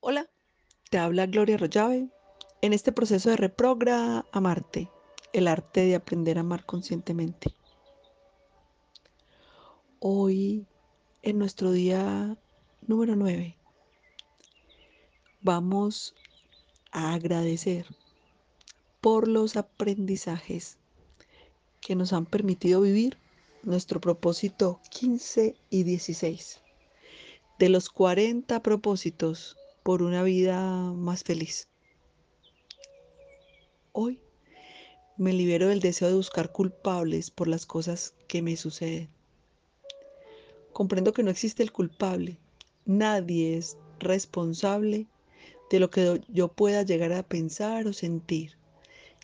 Hola, te habla Gloria Rollave. En este proceso de reprogra amarte, el arte de aprender a amar conscientemente. Hoy, en nuestro día número 9, vamos a agradecer por los aprendizajes que nos han permitido vivir nuestro propósito 15 y 16. De los 40 propósitos por una vida más feliz. Hoy me libero del deseo de buscar culpables por las cosas que me suceden. Comprendo que no existe el culpable. Nadie es responsable de lo que yo pueda llegar a pensar o sentir,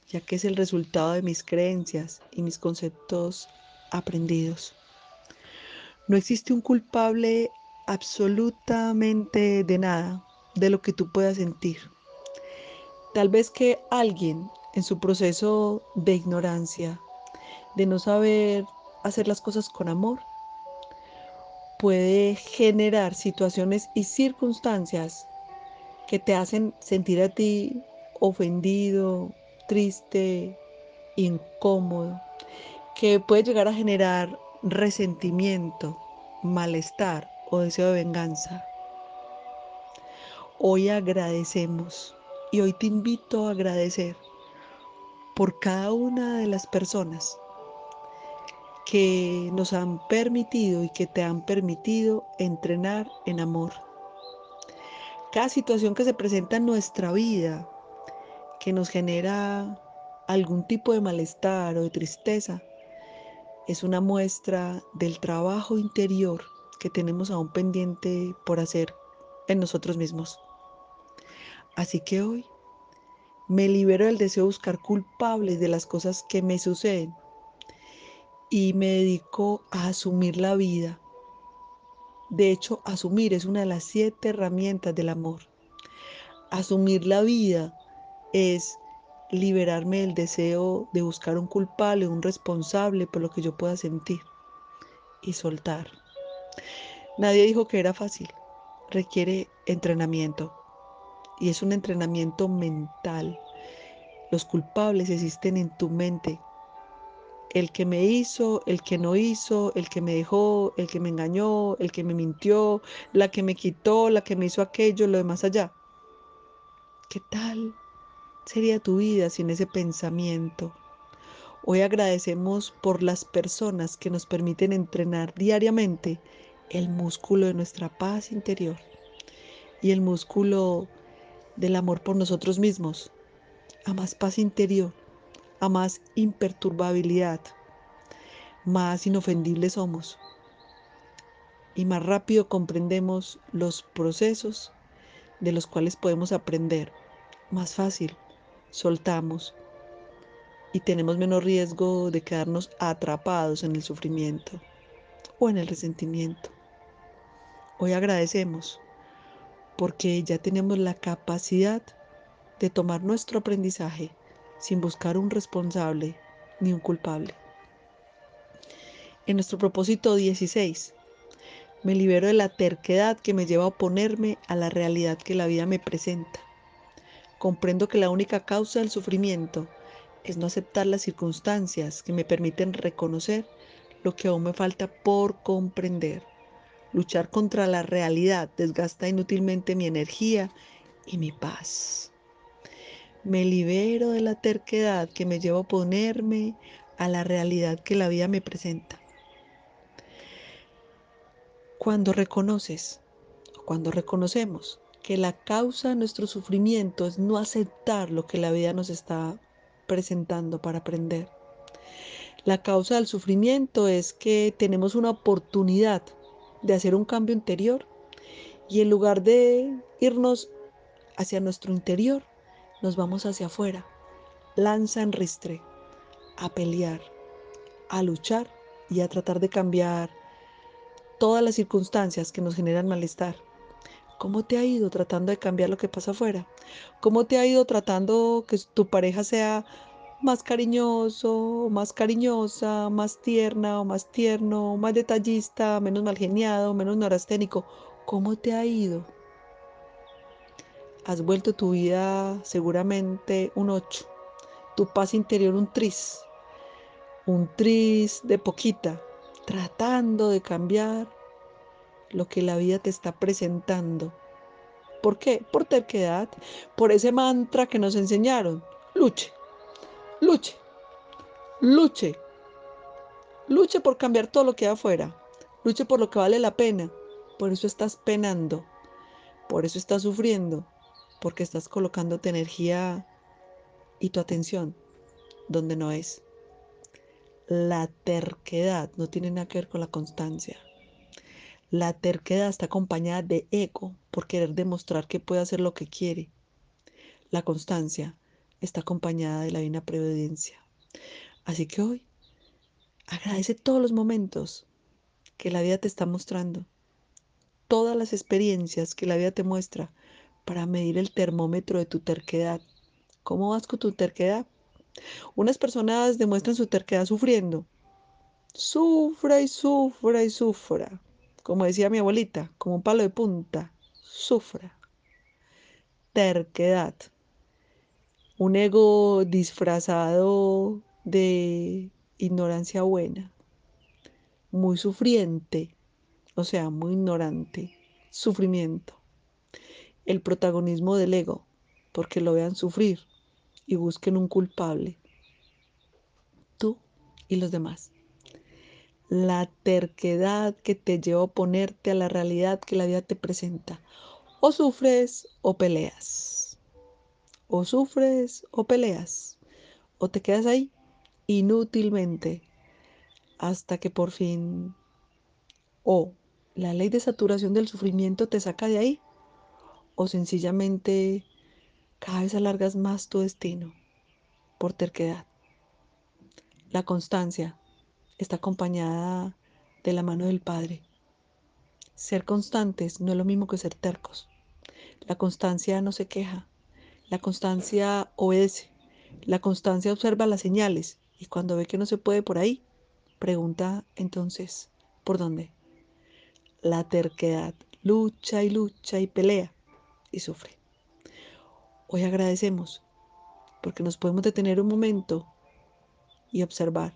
ya que es el resultado de mis creencias y mis conceptos aprendidos. No existe un culpable absolutamente de nada de lo que tú puedas sentir. Tal vez que alguien en su proceso de ignorancia, de no saber hacer las cosas con amor, puede generar situaciones y circunstancias que te hacen sentir a ti ofendido, triste, incómodo, que puede llegar a generar resentimiento, malestar o deseo de venganza. Hoy agradecemos y hoy te invito a agradecer por cada una de las personas que nos han permitido y que te han permitido entrenar en amor. Cada situación que se presenta en nuestra vida, que nos genera algún tipo de malestar o de tristeza, es una muestra del trabajo interior que tenemos aún pendiente por hacer en nosotros mismos. Así que hoy me libero del deseo de buscar culpables de las cosas que me suceden y me dedico a asumir la vida. De hecho, asumir es una de las siete herramientas del amor. Asumir la vida es liberarme del deseo de buscar un culpable, un responsable por lo que yo pueda sentir y soltar. Nadie dijo que era fácil requiere entrenamiento y es un entrenamiento mental. Los culpables existen en tu mente. El que me hizo, el que no hizo, el que me dejó, el que me engañó, el que me mintió, la que me quitó, la que me hizo aquello, lo de más allá. ¿Qué tal sería tu vida sin ese pensamiento? Hoy agradecemos por las personas que nos permiten entrenar diariamente el músculo de nuestra paz interior y el músculo del amor por nosotros mismos, a más paz interior, a más imperturbabilidad, más inofendibles somos y más rápido comprendemos los procesos de los cuales podemos aprender. Más fácil, soltamos y tenemos menos riesgo de quedarnos atrapados en el sufrimiento o en el resentimiento. Hoy agradecemos porque ya tenemos la capacidad de tomar nuestro aprendizaje sin buscar un responsable ni un culpable. En nuestro propósito 16, me libero de la terquedad que me lleva a oponerme a la realidad que la vida me presenta. Comprendo que la única causa del sufrimiento es no aceptar las circunstancias que me permiten reconocer lo que aún me falta por comprender. Luchar contra la realidad desgasta inútilmente mi energía y mi paz. Me libero de la terquedad que me lleva a oponerme a la realidad que la vida me presenta. Cuando reconoces, cuando reconocemos que la causa de nuestro sufrimiento es no aceptar lo que la vida nos está presentando para aprender. La causa del sufrimiento es que tenemos una oportunidad de hacer un cambio interior y en lugar de irnos hacia nuestro interior, nos vamos hacia afuera, lanza en ristre, a pelear, a luchar y a tratar de cambiar todas las circunstancias que nos generan malestar. ¿Cómo te ha ido tratando de cambiar lo que pasa afuera? ¿Cómo te ha ido tratando que tu pareja sea más cariñoso, más cariñosa, más tierna o más tierno, más detallista, menos mal geniado, menos neurasténico. ¿Cómo te ha ido? has vuelto tu vida seguramente un 8, tu paz interior un tris, un tris de poquita, tratando de cambiar lo que la vida te está presentando. ¿Por qué? Por terquedad, por ese mantra que nos enseñaron. Luche, luche, luche, luche por cambiar todo lo que hay afuera, luche por lo que vale la pena. Por eso estás penando, por eso estás sufriendo, porque estás colocando tu energía y tu atención donde no es. La terquedad no tiene nada que ver con la constancia. La terquedad está acompañada de ego por querer demostrar que puede hacer lo que quiere. La constancia está acompañada de la divina prevedencia. Así que hoy agradece todos los momentos que la vida te está mostrando, todas las experiencias que la vida te muestra para medir el termómetro de tu terquedad. ¿Cómo vas con tu terquedad? Unas personas demuestran su terquedad sufriendo. Sufra y sufra y sufra. Como decía mi abuelita, como un palo de punta. Sufra. Terquedad. Un ego disfrazado de ignorancia buena. Muy sufriente. O sea, muy ignorante. Sufrimiento. El protagonismo del ego. Porque lo vean sufrir y busquen un culpable. Tú y los demás. La terquedad que te lleva a oponerte a la realidad que la vida te presenta. O sufres o peleas. O sufres o peleas. O te quedas ahí inútilmente hasta que por fin o la ley de saturación del sufrimiento te saca de ahí o sencillamente cada vez alargas más tu destino por terquedad. La constancia está acompañada de la mano del Padre. Ser constantes no es lo mismo que ser tercos. La constancia no se queja. La constancia obedece. La constancia observa las señales y cuando ve que no se puede por ahí, pregunta entonces, ¿por dónde? La terquedad lucha y lucha y pelea y sufre. Hoy agradecemos porque nos podemos detener un momento y observar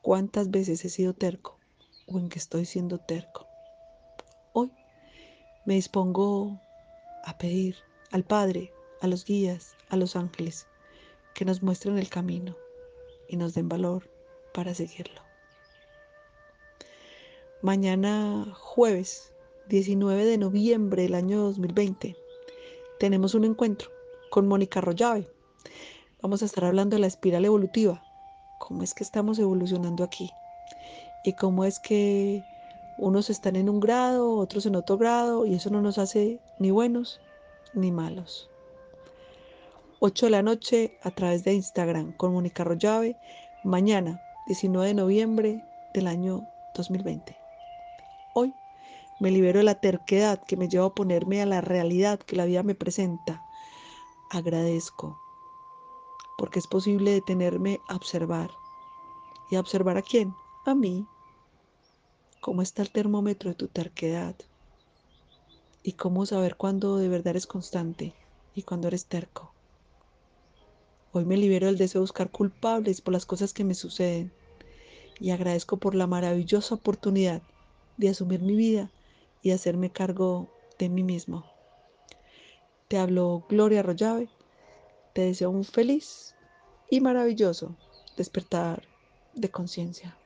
cuántas veces he sido terco o en que estoy siendo terco. Hoy me dispongo a pedir al Padre, a los guías, a los ángeles, que nos muestren el camino y nos den valor para seguirlo. Mañana jueves 19 de noviembre del año 2020 tenemos un encuentro con Mónica Rollave. Vamos a estar hablando de la espiral evolutiva, cómo es que estamos evolucionando aquí y cómo es que unos están en un grado, otros en otro grado y eso no nos hace ni buenos ni malos. 8 de la noche a través de Instagram con Mónica Rollave, mañana 19 de noviembre del año 2020. Hoy me libero de la terquedad que me lleva a ponerme a la realidad que la vida me presenta. Agradezco, porque es posible detenerme a observar. ¿Y a observar a quién? A mí. ¿Cómo está el termómetro de tu terquedad? ¿Y cómo saber cuándo de verdad eres constante y cuándo eres terco? Hoy me libero del deseo de buscar culpables por las cosas que me suceden y agradezco por la maravillosa oportunidad de asumir mi vida y hacerme cargo de mí mismo. Te hablo Gloria Arroyave. Te deseo un feliz y maravilloso despertar de conciencia.